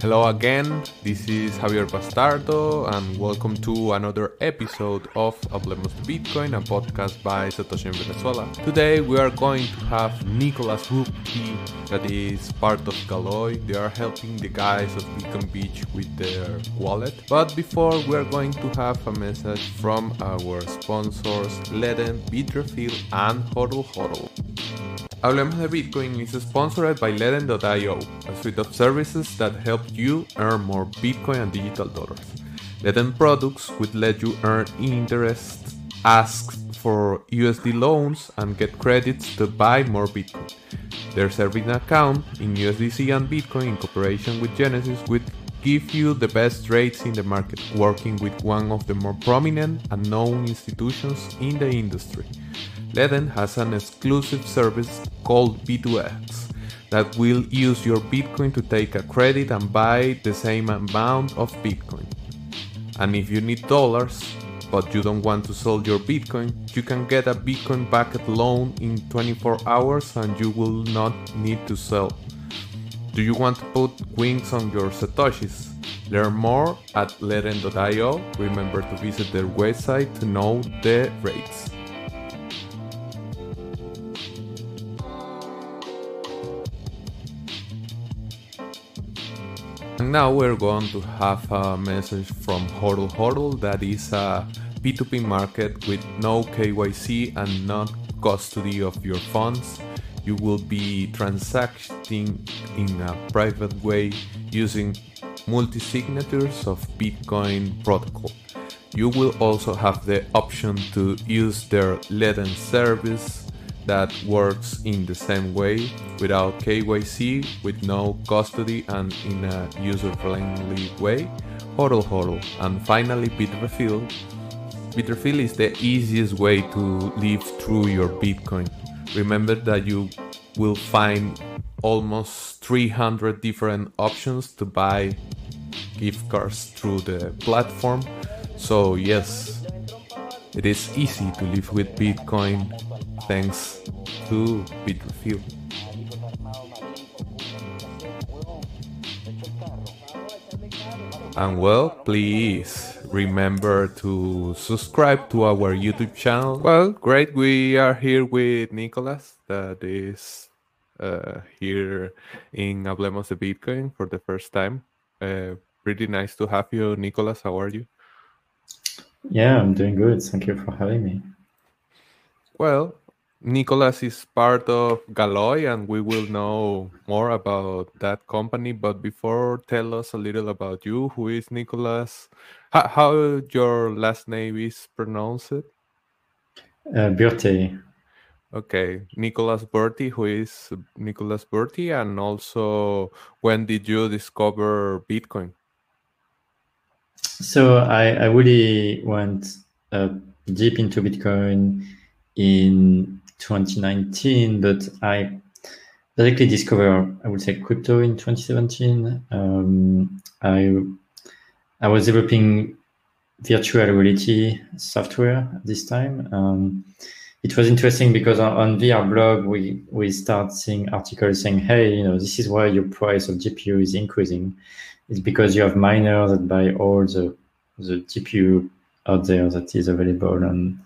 Hello again, this is Javier Bastardo, and welcome to another episode of Hablemos Bitcoin, a podcast by Satoshi in Venezuela. Today we are going to have Nicolas Burti, that is part of Galoy. They are helping the guys of Bitcoin Beach with their wallet. But before, we are going to have a message from our sponsors, Ledn, Bitrefill, and Hodl Hodl. Hablemos de Bitcoin is sponsored by Ledn.io, a suite of services that help you earn more Bitcoin and digital dollars. Leden products would let you earn interest, ask for USD loans, and get credits to buy more Bitcoin. Their serving account in USDC and Bitcoin in cooperation with Genesis would give you the best rates in the market, working with one of the more prominent and known institutions in the industry. Ledn has an exclusive service called B2X that will use your Bitcoin to take a credit and buy the same amount of Bitcoin. And if you need dollars, but you don't want to sell your Bitcoin, you can get a Bitcoin backed loan in 24 hours and you will not need to sell. Do you want to put wings on your Satoshis? Learn more at ledn.io. Remember to visit their website to know the rates. And now we're going to have a message from Hodl Hodl that is a P2P market with no KYC and not custody of your funds. You will be transacting in a private way using multi signatures of Bitcoin protocol. You will also have the option to use their Leden service that works in the same way without KYC, with no custody, and in a user friendly way. Hodl Hodl. And finally, Bitrefill. Bitrefill is the easiest way to live through your Bitcoin. Remember that you will find almost 300 different options to buy gift cards through the platform. So, yes, it is easy to live with Bitcoin thanks to Bitrefill. And well, please remember to subscribe to our YouTube channel. Well, great. We are here with Nicolas, that is uh, here in Hablemos de Bitcoin for the first time. Uh, pretty nice to have you, Nicolas. How are you? Yeah, I'm doing good. Thank you for having me. Well, Nicolas is part of Galoy, and we will know more about that company. But before, tell us a little about you. Who is Nicolas? How, how your last name is pronounced? Uh, Burti. Okay, Nicolas Burti. Who is Nicolas Burti? And also, when did you discover Bitcoin? So I, I really went uh, deep into Bitcoin in 2019, but I basically discovered, I would say, crypto in 2017. Um, I I was developing virtual reality software at this time. Um, it was interesting because on, on VR blog we we start seeing articles saying, hey, you know, this is why your price of GPU is increasing. It's because you have miners that buy all the the GPU out there that is available and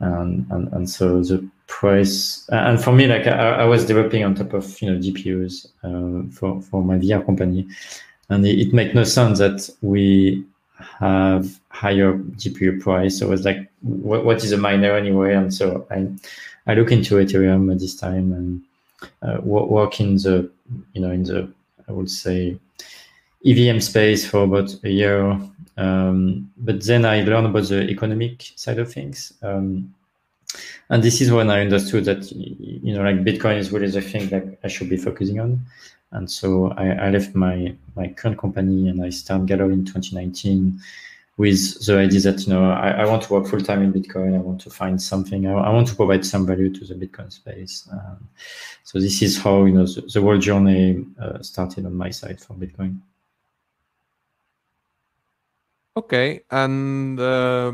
and and, and so the price and for me like I, I was developing on top of you know GPUs uh, for for my VR company and it, it made no sense that we have higher GPU price. So I was like, what, what is a miner anyway? And so I, I look into Ethereum at this time and uh, work in the, you know, in the, I would say, EVM space for about a year. Um, but then I learned about the economic side of things. Um, and this is when I understood that, you know, like Bitcoin is really the thing that I should be focusing on. And so I, I left my, my current company and I started Galoy in 2019 with the idea that you know I, I want to work full time in Bitcoin. I want to find something. I, I, want to provide some value to the Bitcoin space. Um, so this is how you know the, the whole journey uh, started on my side for Bitcoin. Okay, and uh,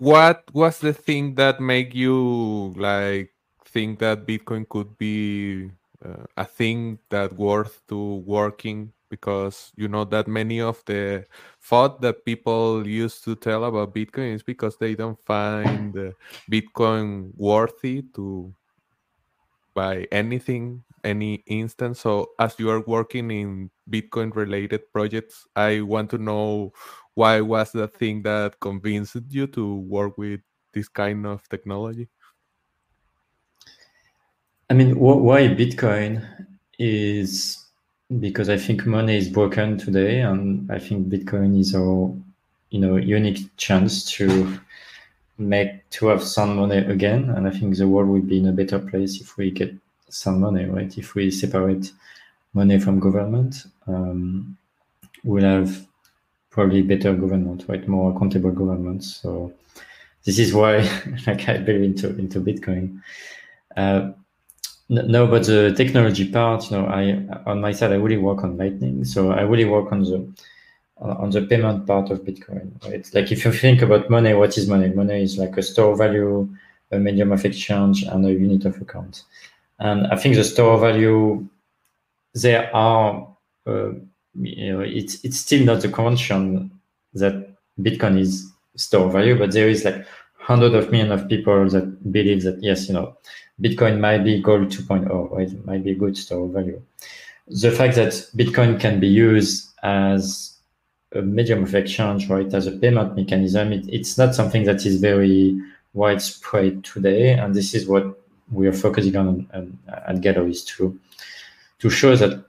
what was the thing that made you like think that Bitcoin could be uh, a thing that worth to working? Because you know that many of the thought that people used to tell about bitcoin is because they don't find bitcoin worthy to buy anything any instance. So as you are working in bitcoin related projects i want to know why was the thing that convinced you to work with this kind of technology i mean wh- why bitcoin is because I think money is broken today, and I think Bitcoin is our you know unique chance to make to have some money again. And I think the world will be in a better place if we get some money, right? If we separate money from government, um, we'll have probably better government, right? More accountable government. So this is why, like, I believe into into Bitcoin. Uh, no, but the technology part, you know, I on my side, I really work on Lightning. So I really work on the on the payment part of Bitcoin. Right? Like if you think about money, what is money? Money is like a store value, a medium of exchange, and a unit of account. And I think the store value, there are, uh, you know, it's it's still not the convention that Bitcoin is store value, but there is like hundreds of millions of people that believe that yes, you know, Bitcoin might be gold 2.0, right? It might be a good store value. The fact that Bitcoin can be used as a medium of exchange, right, as a payment mechanism, it, it's not something that is very widespread today. And this is what we are focusing on, on at Galoy is to, to show that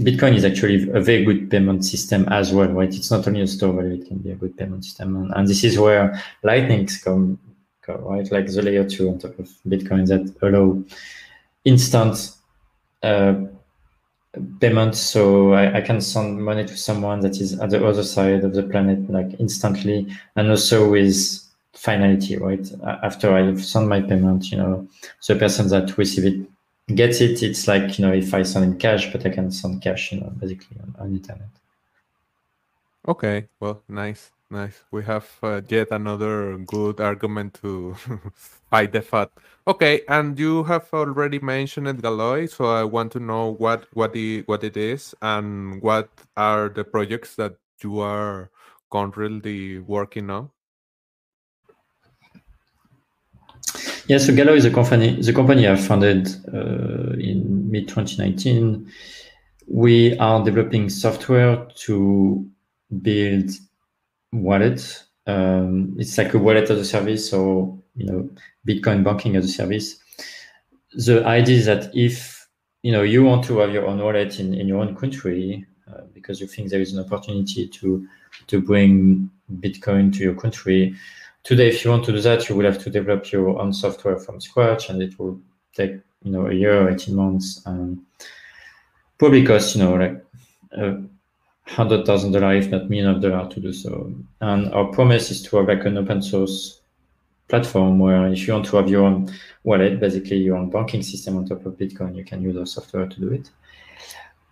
Bitcoin is actually a very good payment system as well, right? It's not only a store value, it can be a good payment system. And, and this is where Lightning come right? Like the layer two on top of Bitcoin that allow instant uh, payment. So I, I, can send money to someone that is at the other side of the planet, like instantly, and also with finality, right? After I send my payment, you know, the person that receive it gets it. It's like you know, if I send in cash, but I can send cash, you know, basically on, on internet. Okay, well, nice. Nice. We have uh, yet another good argument to fight the fiat. Okay, and you have already mentioned Galoy, so I want to know what what the what it is and what are the projects that you are currently working on. Yeah, so Galoy is a company. The company I founded uh, in mid 2019. We are developing software to build wallet. Um, it's like a wallet as a service or you know Bitcoin banking as a service. The idea is that if you know you want to have your own wallet in, in your own country uh, because you think there is an opportunity to to bring Bitcoin to your country. Today, if you want to do that, you will have to develop your own software from scratch, and it will take you know a year, eighteen months, and probably cost you know like uh, hundred thousand dollars, if not million of dollars, to do so. And our promise is to have like an open source platform where if you want to have your own wallet, basically your own banking system on top of Bitcoin, you can use our software to do it.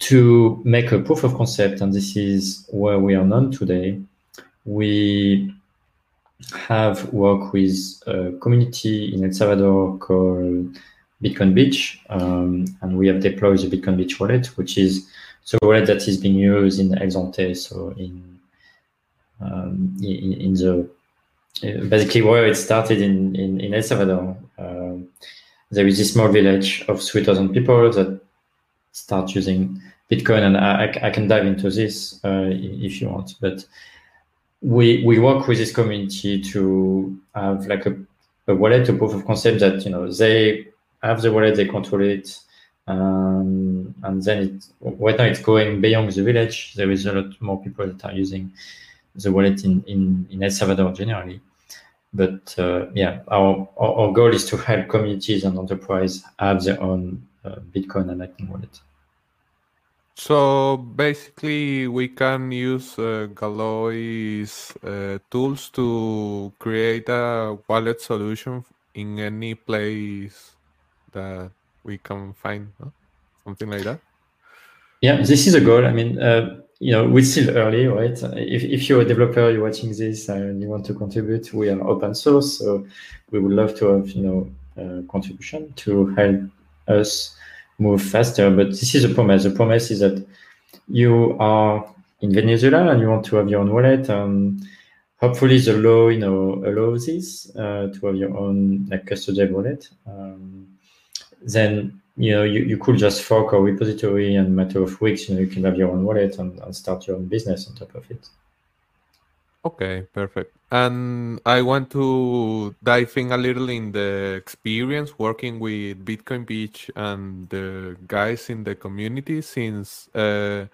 To make a proof of concept, and this is where we are known today, we have worked with a community in El Salvador called Bitcoin Beach, um, and we have deployed the Bitcoin Beach wallet, which is the wallet that is being used in El Zonte, so in um, in, in, the basically where it started in in, in El Salvador. Um, there is this small village of 3,000 people that start using Bitcoin, and I, I can dive into this uh, if you want. But we we work with this community to have like a, a wallet, a proof of concept that you know they have the wallet, they control it, um, and then it, right now it's going beyond the village. There is a lot more people that are using the wallet in, in, in El Salvador generally. But uh, yeah, our, our, our goal is to help communities and enterprise have their own uh, Bitcoin and Lightning wallet. So basically, we can use uh, Galoy's uh, tools to create a wallet solution in any place that we can find no? something like that. Yeah this is a goal. I mean uh, you know we're still early right? If, if you're a developer you're watching this and you want to contribute we are open source so we would love to have you know uh, contribution to help us move faster. But this is a promise. The promise is that you are in Venezuela and you want to have your own wallet. Um, hopefully, the law you know allows this uh, to have your own like custodial wallet. Um, then you know you, you could just fork a repository and matter of weeks you know you can have your own wallet and, and start your own business on top of it. Okay, perfect. And I want to dive in a little in the experience working with Bitcoin Beach and the guys in the community since uh,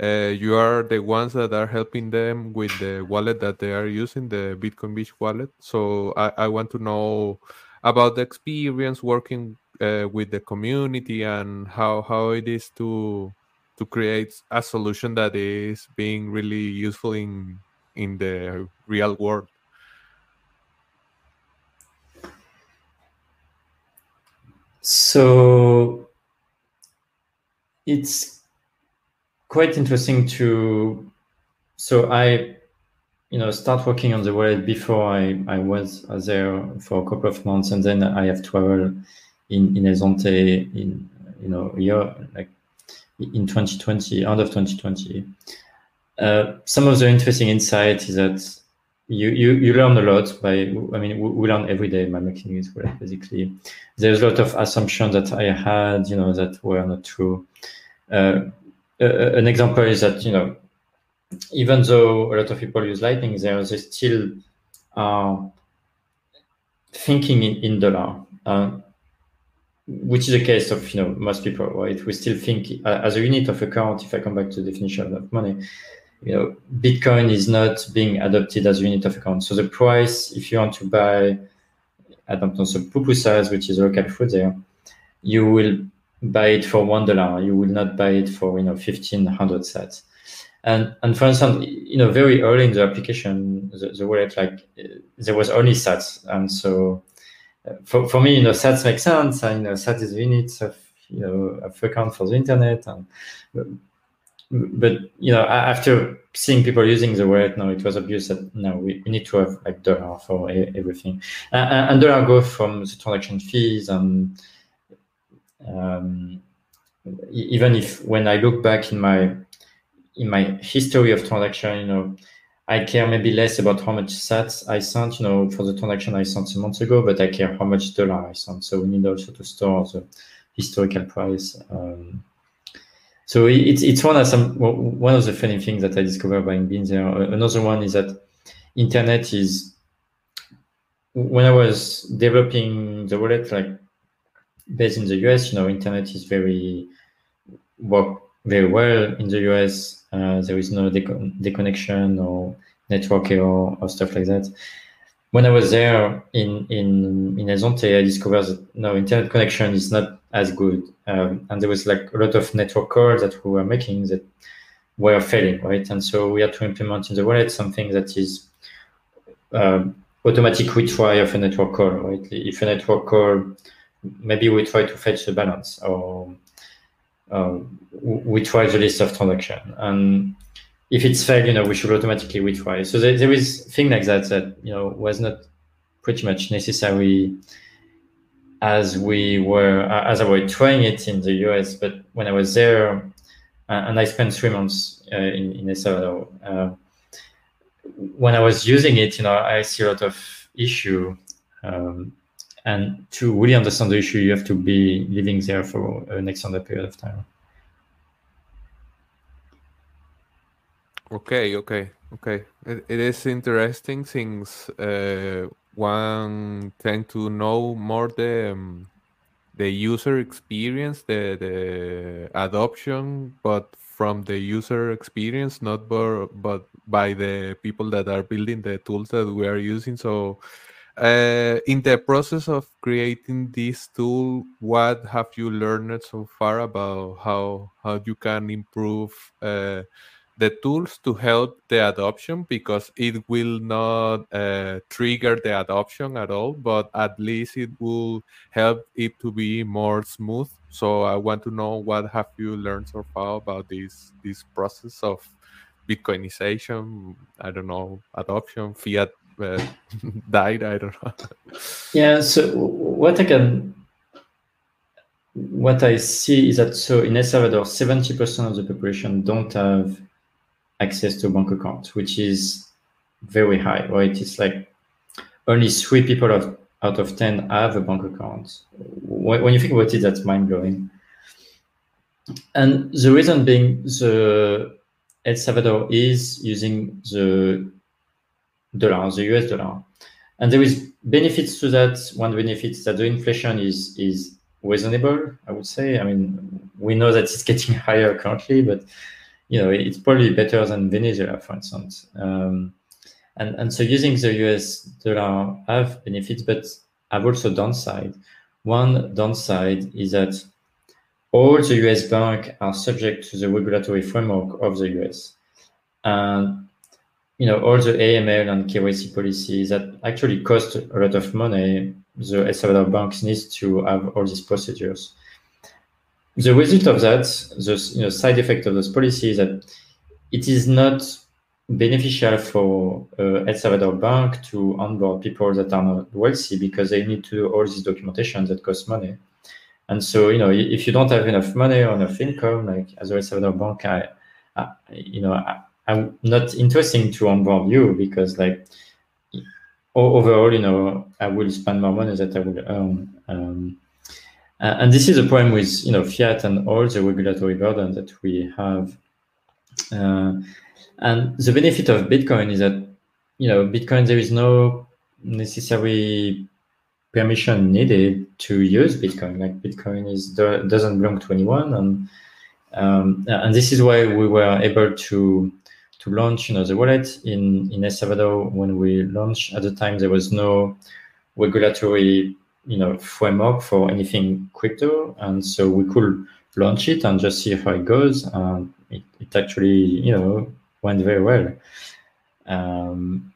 uh, you are the ones that are helping them with the wallet that they are using, the Bitcoin Beach wallet. So I, I want to know about the experience working uh, with the community and how, how it is to to create a solution that is being really useful in in the real world? So it's quite interesting to so I you know start working on the wallet before I, I was there for a couple of months and then I have traveled in in El Zonte in you know year like in 2020 end of 2020 uh, some of the interesting insights is that you, you, you learn a lot by, I mean, we, we learn every day by making this work, basically. There's a lot of assumptions that I had, you know, that were not true. Uh, uh, an example is that, you know, even though a lot of people use Lightning there, they still are thinking in, in dollar, uh, which is the case of, you know, most people, right? We still think uh, as a unit of account, if I come back to the definition of money, you know, Bitcoin is not being adopted as a unit of account. So the price, if you want to buy, I don't know, some pupusas, which is local food there, you will buy it for one dollar. You will not buy it for you know fifteen hundred sats. And and for instance, you know, very early in the application, the, the wallet like there was only sats, and so uh, for, for me, you know, sats make sense, and you know, sats is units of you know of account for the internet, and but you know after seeing people using the wallet now it was obvious that no we, we need to have like dollar for everything. Uh, and dollar go from the transaction fees and um, even if when i look back in my in my history of transaction you know i care maybe less about how much sats i sent you know for the transaction i sent a month ago but i care how much dollar i sent. So we need also to store the historical price um, so it's it's one of some one of the funny things that I discovered by being there. Another one is that internet is when I was developing the wallet, like based in the US, you know, internet is very work very well in the US. Uh, there is no deconnection or network error or stuff like that. When I was there in in in El Zonte, I discovered that no internet connection is not as good. Um, and there was like a lot of network calls that we were making that were failing, right? And so we had to implement in the wallet something that is um, automatic retry of a network call, right? If a network call, maybe we try to fetch the balance or um, we try the list of transaction. And if it's failed, you know, we should automatically retry. So there, there is thing like that that, you know, was not pretty much necessary as we were as I was trying it in the US. But when I was there, uh, and I spent three months uh, in in El Salvador, uh, when I was using it, you know, I see a lot of issue. Um, and to really understand the issue, you have to be living there for an extended period of time. Okay, okay, okay. it, it is interesting since uh, one tend to know more the um, the user experience, the the adoption, but from the user experience, not but but by the people that are building the tools that we are using. So, uh, in the process of creating this tool, what have you learned so far about how how you can improve? Uh, the tools to help the adoption because it will not uh, trigger the adoption at all, but at least it will help it to be more smooth. So I want to know what have you learned so far about this this process of Bitcoinization? I don't know, adoption, fiat uh, died. I don't know. yeah. So what I can what I see is that so in El Salvador, 70% of the population don't have access to bank account, which is very high, right? It's like only three people out, out of 10 have a bank account. When, you think about it, that's mind blowing. And the reason being the El Salvador is using the dollar, the US dollar. And there is benefits to that. One benefit is that the inflation is is reasonable, I would say. I mean, we know that it's getting higher currently, but you know, it's probably better than Venezuela, for instance. Um, and and so using the US dollar have benefits, but have also downside. One downside is that all the US banks are subject to the regulatory framework of the US. And you know, all the AML and KYC policies that actually cost a lot of money, the El Salvador banks need to have all these procedures. The result of that, the you know, side effect of those policies, that it is not beneficial for uh, El Salvador bank to onboard people that are not wealthy because they need to do all this documentation that costs money. And so, you know, if you don't have enough money or enough income, like as a El Salvador bank, I, I you know, I, am not interesting to onboard you because, like, overall, you know, I will spend more money that I will earn. Um, and this is a problem with, you know, fiat and all the regulatory burden that we have. Uh, and the benefit of Bitcoin is that, you know, Bitcoin there is no necessary permission needed to use Bitcoin. Like Bitcoin is doesn't belong to anyone, and um, and this is why we were able to to launch, you know, the wallet in in El Salvador. When we launched at the time, there was no regulatory, you know, framework for anything crypto, and so we could launch it and just see how it goes. And it, it actually, you know, went very well. Um,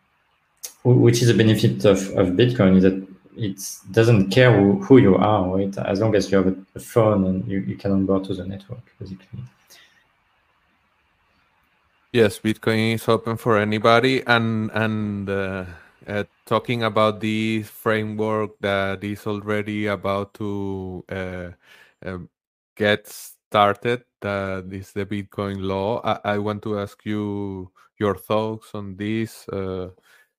which is a benefit of, of Bitcoin is that it doesn't care who, who you are, right? As long as you have a, phone and you, you can onboard to the network, basically. Yes, Bitcoin is open for anybody, and and uh, uh, talking about the framework that is already about to uh, um, get started. That is the Bitcoin law. I, I, want to ask you your thoughts on this. Uh,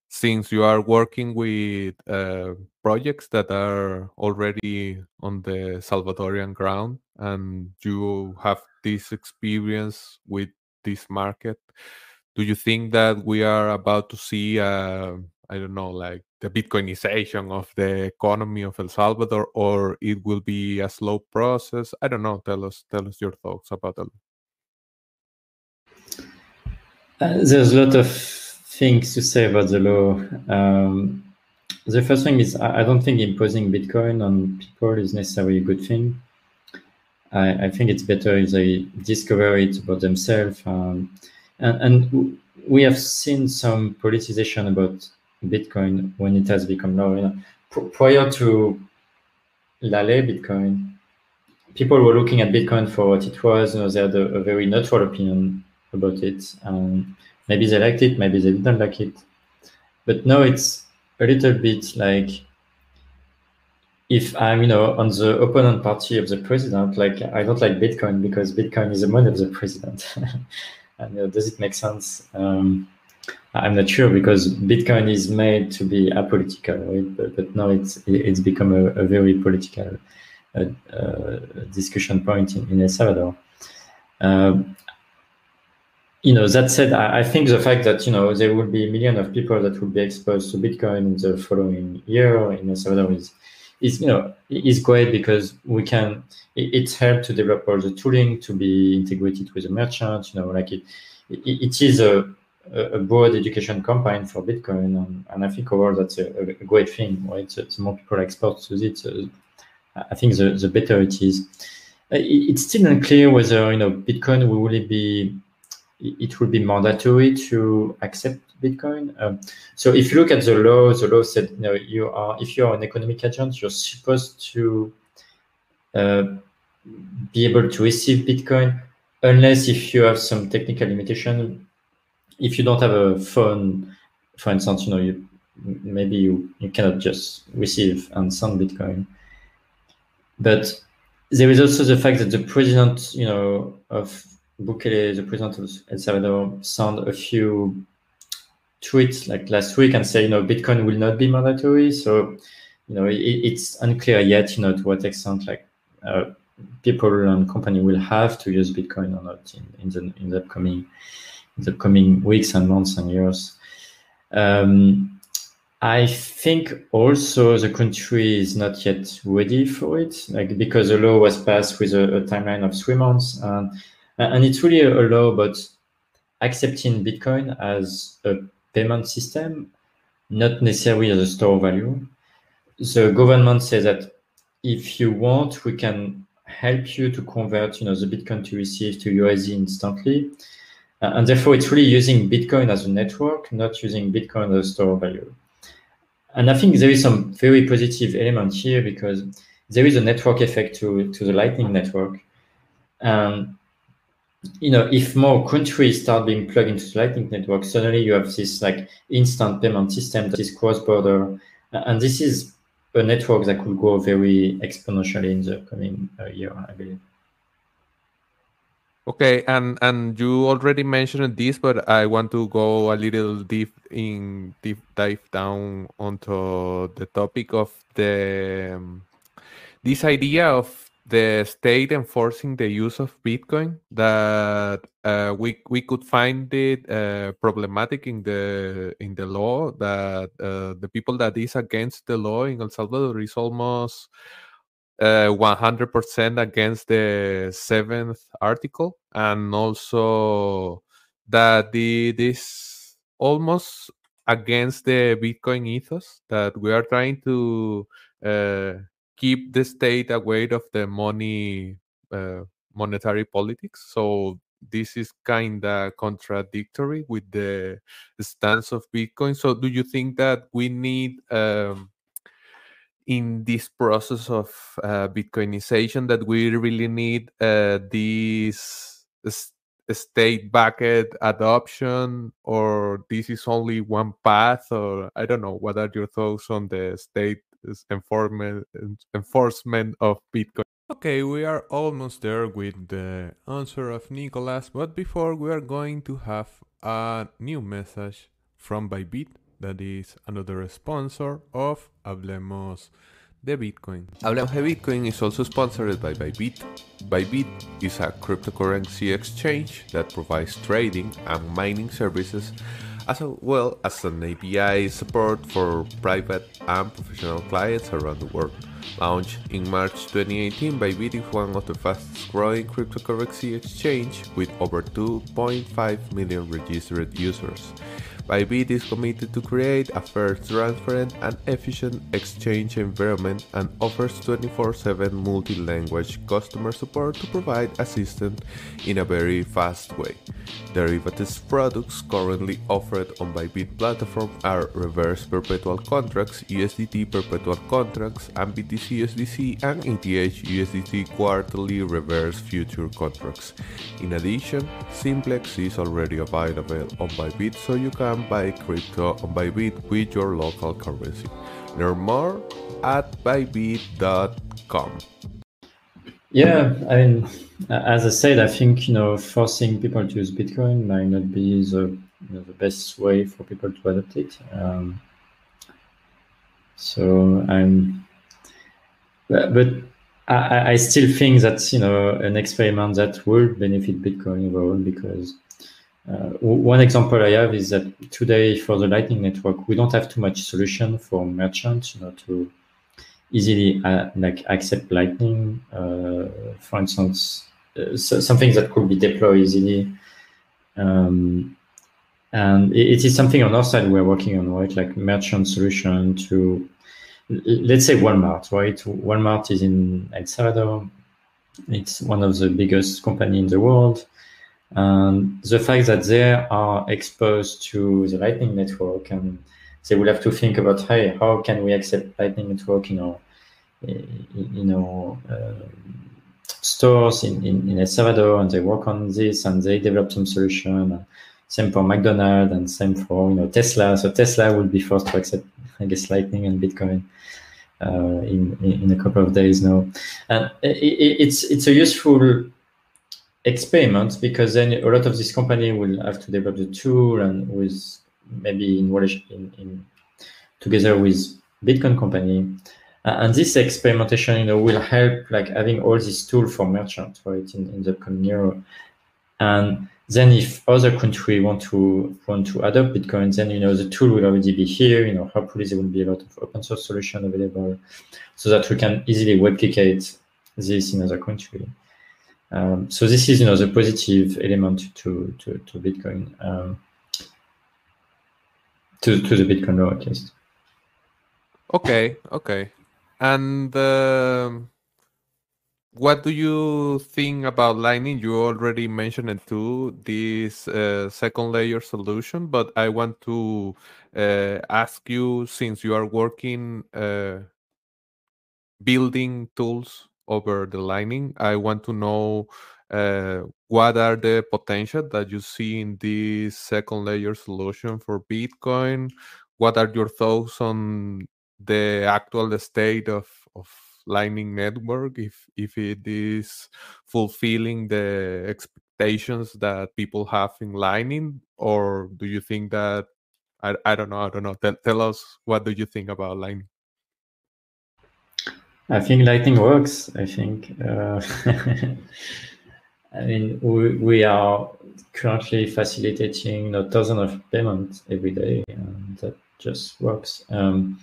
since you are working with uh, projects that are already on the Salvadorian ground and you have this experience with this market, do you think that we are about to see, uh, I don't know, like the Bitcoinization of the economy of El Salvador, or it will be a slow process? I don't know. Tell us, tell us your thoughts about it. Uh, there's a lot of things to say about the law. Um, the first thing is I don't think imposing Bitcoin on people is necessarily a good thing. I, I think it's better if they discover it about themselves. Um, and, and, we have seen some politicization about Bitcoin when it has become law. You know, pr- prior to Lale Bitcoin, people were looking at Bitcoin for what it was. You know, they had a, a very neutral opinion about it. Um, maybe they liked it, maybe they didn't like it. But now it's a little bit like if I'm, you know, on the opponent party of the president, like I don't like Bitcoin because Bitcoin is the money of the president. and you know, does it make sense? Um, I'm not sure because Bitcoin is made to be apolitical, right? But, but now it's it's become a, a very political uh, uh, discussion point in, in El Salvador. Um, you know, that said, I, I, think the fact that, you know, there will be a million of people that will be exposed to Bitcoin in the following year in El Salvador is, is you know, is great because we can, it, it's helped to develop all the tooling to be integrated with the merchant, you know, like it, it, it is a, a broad education campaign for Bitcoin. And, and I think overall that's a, a great thing, right? So, the more people are exposed to it, so I think the, the better it is. It's still unclear whether, you know, Bitcoin will really be it will be mandatory to accept Bitcoin. Um, so if you look at the law, the law said you know you are if you are an economic agent, you're supposed to uh, be able to receive Bitcoin, unless if you have some technical limitation. If you don't have a phone, for instance, you know you maybe you, you cannot just receive and send Bitcoin. But there is also the fact that the president, you know, of Bukele, the president of El Salvador, sent a few tweets like last week and say, you know, Bitcoin will not be mandatory. So, you know, it, it's unclear yet, you know, to what extent like uh, people and company will have to use Bitcoin or not in, in the in the upcoming in the coming weeks and months and years. Um, I think also the country is not yet ready for it, like because the law was passed with a, a timeline of three months, and and it's really a, law about accepting Bitcoin as a payment system, not necessarily as a store value. The government says that if you want, we can help you to convert, you know, the Bitcoin to receive to USD instantly. Uh, and therefore, it's really using Bitcoin as a network, not using Bitcoin as a store of value. And I think there is some very positive element here because there is a network effect to, to the Lightning Network. Um, you know, if more countries start being plugged into the Lightning Network, suddenly you have this like instant payment system that is cross-border, and this is a network that could grow very exponentially in the coming uh, year, I believe. Okay, and and you already mentioned this, but I want to go a little deep in deep dive down onto the topic of the um, this idea of the state enforcing the use of Bitcoin that uh, we we could find it uh, problematic in the in the law that uh, the people that is against the law in El Salvador is almost 100% uh, against the seventh article, and also that the this almost against the Bitcoin ethos that we are trying to uh, keep the state away of the money uh, monetary politics. So this is kind of contradictory with the stance of Bitcoin. So do you think that we need um, in this process of uh, Bitcoinization that we really need uh, this state backed adoption, or this is only one path, or I don't know. What are your thoughts on the state enforcement enforcement of Bitcoin? Okay, we are almost there with the answer of Nicolas, but before we are going to have a new message from Bybit that is another sponsor of Hablemos de Bitcoin. Hablemos de Bitcoin is also sponsored by Bybit. Bybit is a cryptocurrency exchange that provides trading and mining services as well as an API support for private and professional clients around the world. Launched in March 2018, Bybit is one of the fastest growing cryptocurrency exchange with over 2.5 million registered users. Bybit is committed to create a fair, transparent, and efficient exchange environment and offers 24-7 multi-language customer support to provide assistance in a very fast way. Derivatives products currently offered on Bybit platform are reverse perpetual contracts, USDT perpetual contracts, and BTC USDC and ETH USDT quarterly reverse future contracts. In addition, Simplex is already available on Bybit so you can can buy crypto on Bybit with your local currency. Learn more at bybit.com. Yeah, I mean, as I said, I think you know forcing people to use Bitcoin might not be the you know, the best way for people to adopt it. Um, so I'm, but, but I, I still think that you know an experiment that will benefit Bitcoin overall because one example I have is that today for the Lightning Network, we don't have too much solution for merchants, you know, to easily uh, like accept Lightning. Uh, for instance, uh, so something that could be deployed easily. Um, and it, it is something on our side we're working on, right? Like merchant solution to, let's say Walmart, right? Walmart is in El Salvador. It's one of the biggest company in the world and the fact that they are exposed to the Lightning Network and they will have to think about, hey, how can we accept Lightning Network in our, in our uh, stores in, in, in El Salvador, and they work on this and they develop some solution. Same for McDonald's and same for you know Tesla. So Tesla will be forced to accept, I guess, Lightning and Bitcoin. uh, in, in a couple of days now. And it, it's it's a useful experiment because then a lot of this company will have to develop the tool and with maybe in, in, in together with Bitcoin company. Uh, and this experimentation, you know, will help like having all these tool for merchants, right, in, in the coming year. And then if other country want to want to adopt Bitcoin, then you know the tool will already be here. You know, hopefully there will be a lot of open source solution available, so that we can easily replicate this in other country. Um, so this is you know the positive element to to, to Bitcoin, um, to to the Bitcoin law at least. Okay, okay, and. Uh what do you think about Lightning? You already mentioned it too, this uh, second layer solution, but I want to uh, ask you since you are working uh, building tools over the Lightning, I want to know uh, what are the potential that you see in this second layer solution for Bitcoin? What are your thoughts on the actual state of, of Lightning Network if if it is fulfilling the expectations that people have in Lightning, or do you think that I, I don't know I don't know tell, tell us what do you think about Lightning? I think Lightning works. I think. Uh, I mean, we, we are currently facilitating know, thousands of payments every day, and that just works. Um,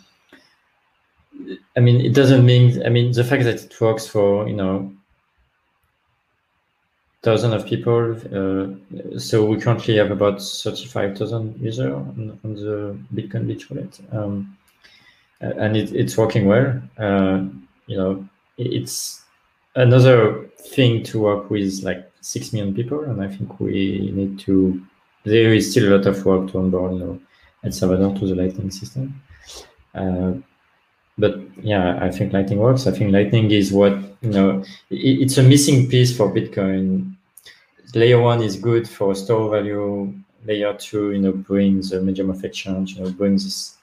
I mean, it doesn't mean. I mean, the fact that it works for you know thousands of people. Uh, so we currently have about thirty-five thousand users on, on, the Bitcoin Beach wallet, um, and it, it's working well. Uh, you know, it's another thing to work with like six million people, and I think we need to. There is still a lot of work to onboard, you know, El Salvador to the Lightning system. Uh, but yeah, I think Lightning works. I think Lightning is what you know. It, it's a missing piece for Bitcoin. Layer one is good for store value. Layer two, you know, brings a medium of exchange. You know, brings this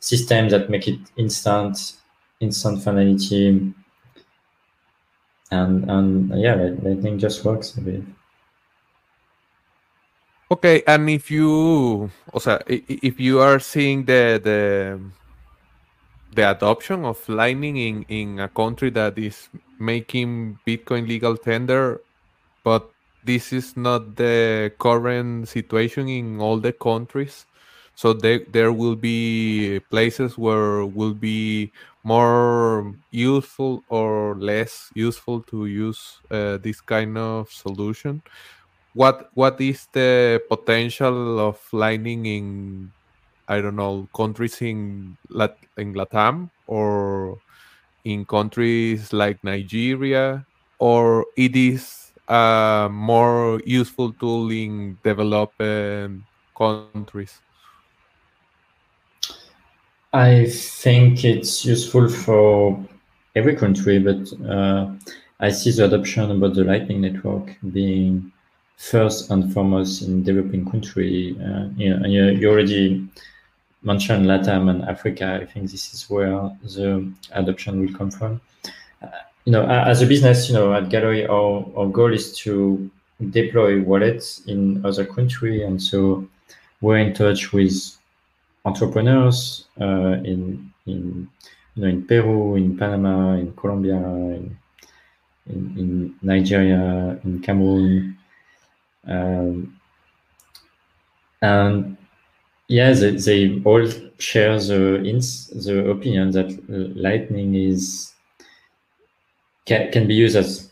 system that make it instant, instant finality. And and yeah, Lightning just works. a bit Okay, and if you, o sea, if you are seeing the the the adoption of Lightning in, in a country that is making Bitcoin legal tender, but this is not the current situation in all the countries. So there, there will be places where will be more useful or less useful to use uh, this kind of solution. What what is the potential of Lightning in I don't know countries in Lat in Latam or in countries like Nigeria, or it is a more useful tool in developing countries? I think it's useful for every country, but uh, I see the adoption about the Lightning Network being first and foremost in developing country. Uh, you, know, you already mentioned Latam and Africa, I think this is where the adoption will come from. Uh, you know, as a business, you know, at Galoy, our, our goal is to deploy wallets in other countries, and so we're in touch with entrepreneurs uh, in in you know in Peru, in Panama, in Colombia, in in, in Nigeria, in Cameroon, um, and yeah, they, they all share the ins the opinion that Lightning is can, can be used as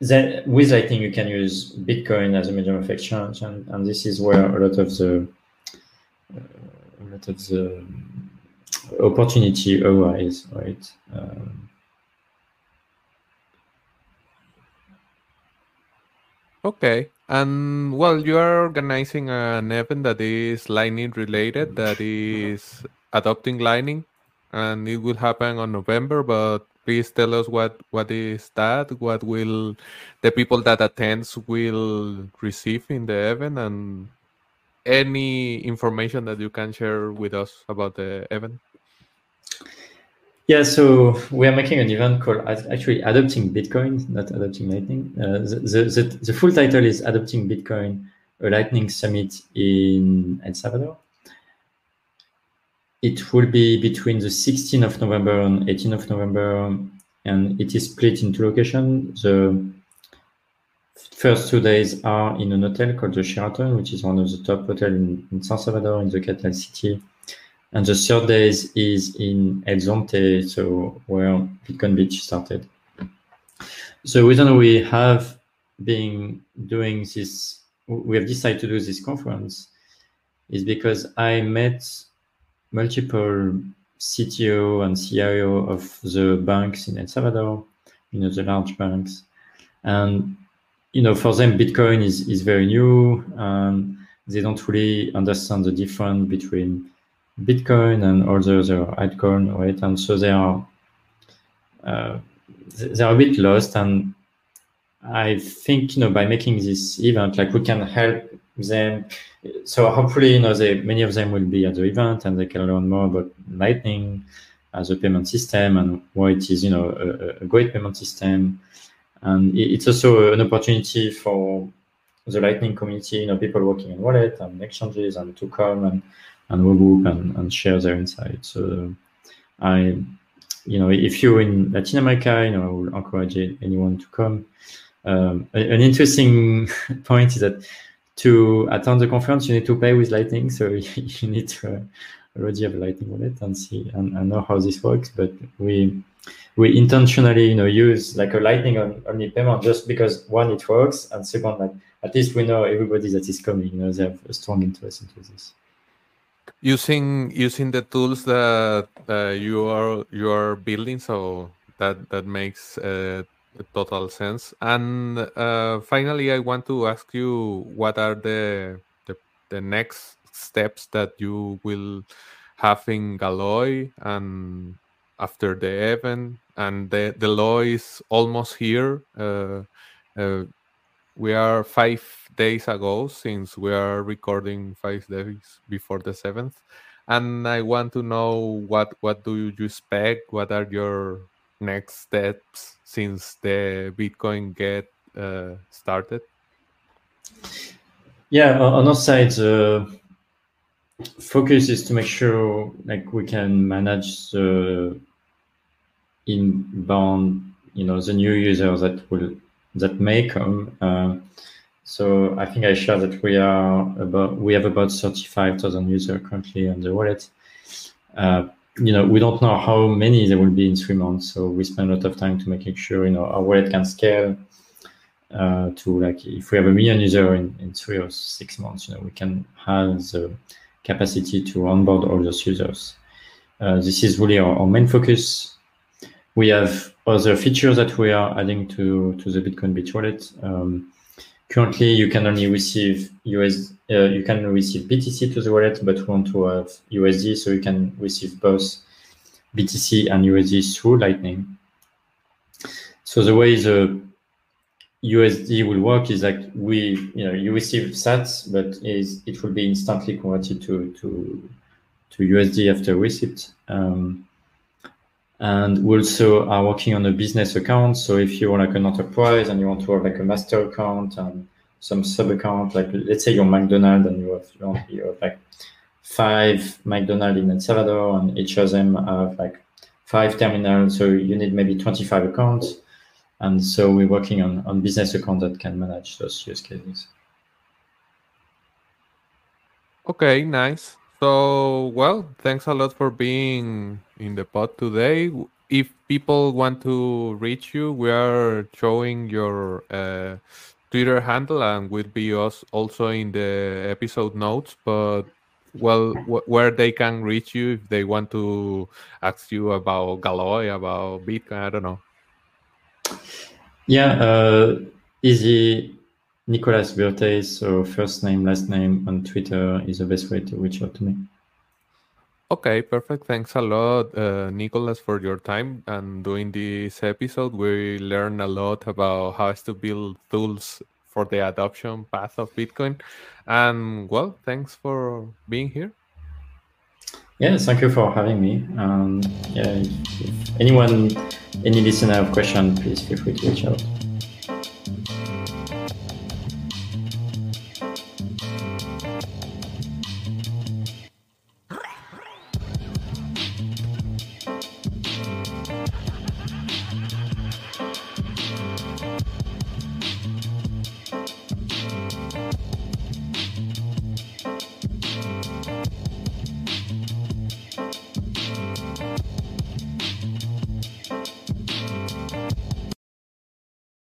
then with Lightning you can use Bitcoin as a medium of exchange, and, and this is where a lot of the of the opportunity arise, right? Um, okay. And well, you are organizing an event that is Lightning related, that is adopting Lightning, and it will happen on November. But please tell us what what is that? What will the people that attends will receive in the event, and any information that you can share with us about the event? Yeah, so we are making an event called actually Adopting Bitcoin, not Adopting Lightning. Uh, the, the, the, full title is Adopting Bitcoin, a Lightning Summit in El Salvador. It will be between the 16th of November and 18th of November, and it is split into locations. The first two days are in an hotel called the Sheraton, which is one of the top hotels in, in San Salvador, in the capital city and the third day is in El Zonte, so where Bitcoin Beach started. So the reason we have been doing this, we have decided to do this conference, is because I met multiple CTO and CIO of the banks in El Salvador, you know, the large banks. And, you know, for them, Bitcoin is, is very new and they don't really understand the difference between Bitcoin and all the other altcoin, right? And so they are uh, they are a bit lost. And I think you know by making this event, like we can help them. So hopefully, you know, they many of them will be at the event and they can learn more about Lightning as a payment system and why it is, you know, a, a great payment system. And it's also an opportunity for the Lightning community, you know, people working on wallet and exchanges and to come and and regroup and, and share their insights. So I, you know, if you're in Latin America, you know, I will encourage anyone to come. Um, an interesting point is that to attend the conference, you need to pay with Lightning. So you need to uh, already have a Lightning wallet and see and, and, know how this works. But we we intentionally, you know, use like a Lightning on only payment just because one, it works, and second, like at least we know everybody that is coming. You know, they have a strong interest into this using using the tools that uh, you are you are building so that that makes uh, total sense and uh, finally i want to ask you what are the, the, the next steps that you will have in Galoy and after the event and the the law is almost here uh, uh, we are five days ago since we are recording five days before the seventh, and I want to know what what do you expect? What are your next steps since the Bitcoin get uh, started? Yeah, on our side, the focus is to make sure like we can manage the inbound, you know, the new users that will that may come. Uh, so I think I shared that we are about we have about 35,000 users currently on the wallet. Uh, you know, we don't know how many there will be in three months, so we spend a lot of time to making sure you know our wallet can scale uh, to like if we have a million user in, in three or six months, you know, we can have the capacity to onboard all those users. Uh, this is really our, our main focus. We have other features that we are adding to, to the Bitcoin Beach wallet. Um, currently, you can only receive US, uh, you can receive BTC to the wallet, but we want to have USD, so you can receive both BTC and USD through Lightning. So the way the USD will work is like we, you know, you receive Sats, but is it will be instantly converted to to to USD after receipt. Um, and we also are working on a business account. So if you're like an enterprise and you want to have like a master account and some sub account, like let's say you're McDonald's and you have, you, have, like five McDonald's in El Salvador and each of them have like five terminals. So you need maybe 25 accounts. And so we're working on, on business account that can manage those use cases. Okay, nice. So, well, thanks a lot for being in the pod today. If people want to reach you, we are showing your uh, Twitter handle and will be us also in the episode notes. But well, where they can reach you if they want to ask you about Galoy, about Bitcoin, I don't know. Yeah, uh, easy Nicolas Burtey, so first name, last name on Twitter is the best way to reach out to me. Okay, perfect. Thanks a lot, uh, Nicolas, for your time and doing this episode. We learned a lot about how to build tools for the adoption path of Bitcoin. And well, thanks for being here. Yeah, thank you for having me. Um, yeah, if, if anyone, any listener have question, please feel free to reach out.